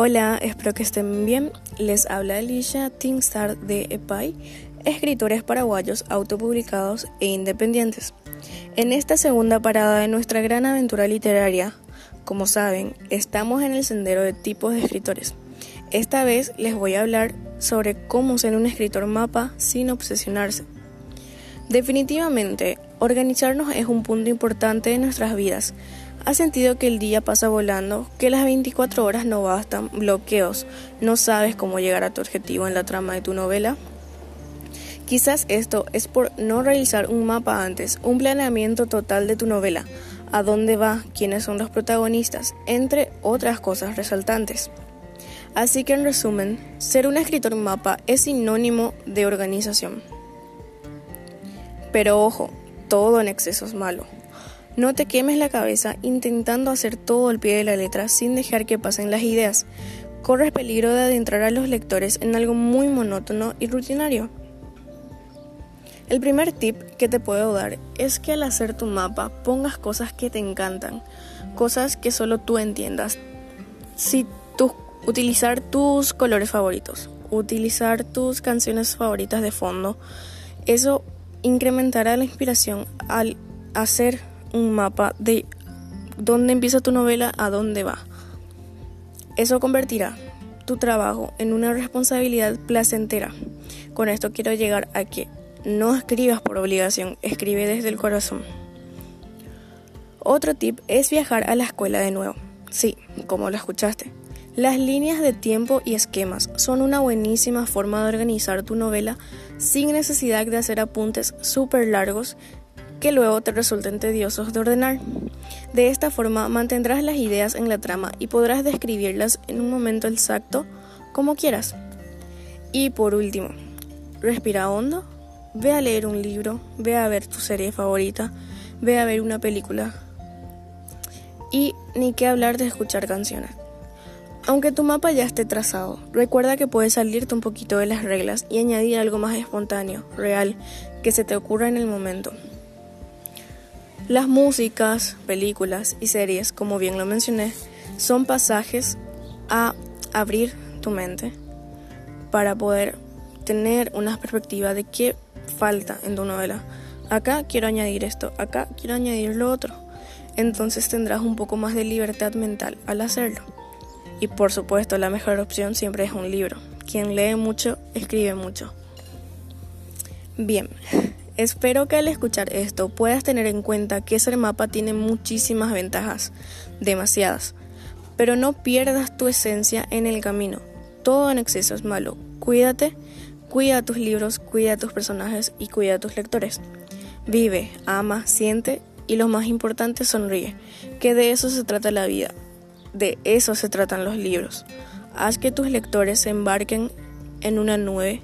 Hola, espero que estén bien. Les habla Alicia Tingstar de EPAI, escritores paraguayos autopublicados e independientes. En esta segunda parada de nuestra gran aventura literaria, como saben, estamos en el sendero de tipos de escritores. Esta vez les voy a hablar sobre cómo ser un escritor mapa sin obsesionarse. Definitivamente, organizarnos es un punto importante de nuestras vidas. ¿Has sentido que el día pasa volando? ¿Que las 24 horas no bastan? ¿Bloqueos? ¿No sabes cómo llegar a tu objetivo en la trama de tu novela? Quizás esto es por no realizar un mapa antes, un planeamiento total de tu novela, a dónde va, quiénes son los protagonistas, entre otras cosas resaltantes. Así que en resumen, ser un escritor mapa es sinónimo de organización. Pero ojo, todo en exceso es malo. No te quemes la cabeza intentando hacer todo al pie de la letra sin dejar que pasen las ideas. Corres peligro de adentrar a los lectores en algo muy monótono y rutinario. El primer tip que te puedo dar es que al hacer tu mapa pongas cosas que te encantan, cosas que solo tú entiendas. Si utilizar tus colores favoritos, utilizar tus canciones favoritas de fondo, eso incrementará la inspiración al hacer un mapa de dónde empieza tu novela a dónde va. Eso convertirá tu trabajo en una responsabilidad placentera. Con esto quiero llegar a que no escribas por obligación, escribe desde el corazón. Otro tip es viajar a la escuela de nuevo. Sí, como lo escuchaste. Las líneas de tiempo y esquemas son una buenísima forma de organizar tu novela sin necesidad de hacer apuntes súper largos que luego te resulten tediosos de ordenar. De esta forma mantendrás las ideas en la trama y podrás describirlas en un momento exacto como quieras. Y por último, respira hondo, ve a leer un libro, ve a ver tu serie favorita, ve a ver una película. Y ni qué hablar de escuchar canciones. Aunque tu mapa ya esté trazado, recuerda que puedes salirte un poquito de las reglas y añadir algo más espontáneo, real, que se te ocurra en el momento. Las músicas, películas y series, como bien lo mencioné, son pasajes a abrir tu mente para poder tener una perspectiva de qué falta en tu novela. Acá quiero añadir esto, acá quiero añadir lo otro. Entonces tendrás un poco más de libertad mental al hacerlo. Y por supuesto, la mejor opción siempre es un libro. Quien lee mucho, escribe mucho. Bien, espero que al escuchar esto puedas tener en cuenta que ese mapa tiene muchísimas ventajas, demasiadas. Pero no pierdas tu esencia en el camino. Todo en exceso es malo. Cuídate, cuida tus libros, cuida tus personajes y cuida tus lectores. Vive, ama, siente y lo más importante, sonríe, que de eso se trata la vida. De eso se tratan los libros. Haz que tus lectores se embarquen en una nube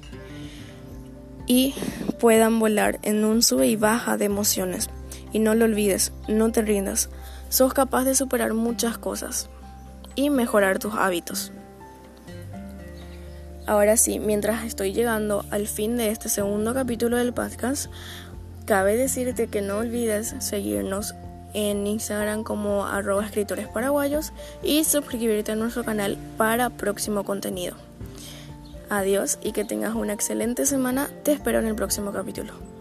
y puedan volar en un sube y baja de emociones. Y no lo olvides, no te rindas. Sos capaz de superar muchas cosas y mejorar tus hábitos. Ahora sí, mientras estoy llegando al fin de este segundo capítulo del podcast, cabe decirte que no olvides seguirnos en Instagram como arroba escritores paraguayos y suscribirte a nuestro canal para próximo contenido. Adiós y que tengas una excelente semana. Te espero en el próximo capítulo.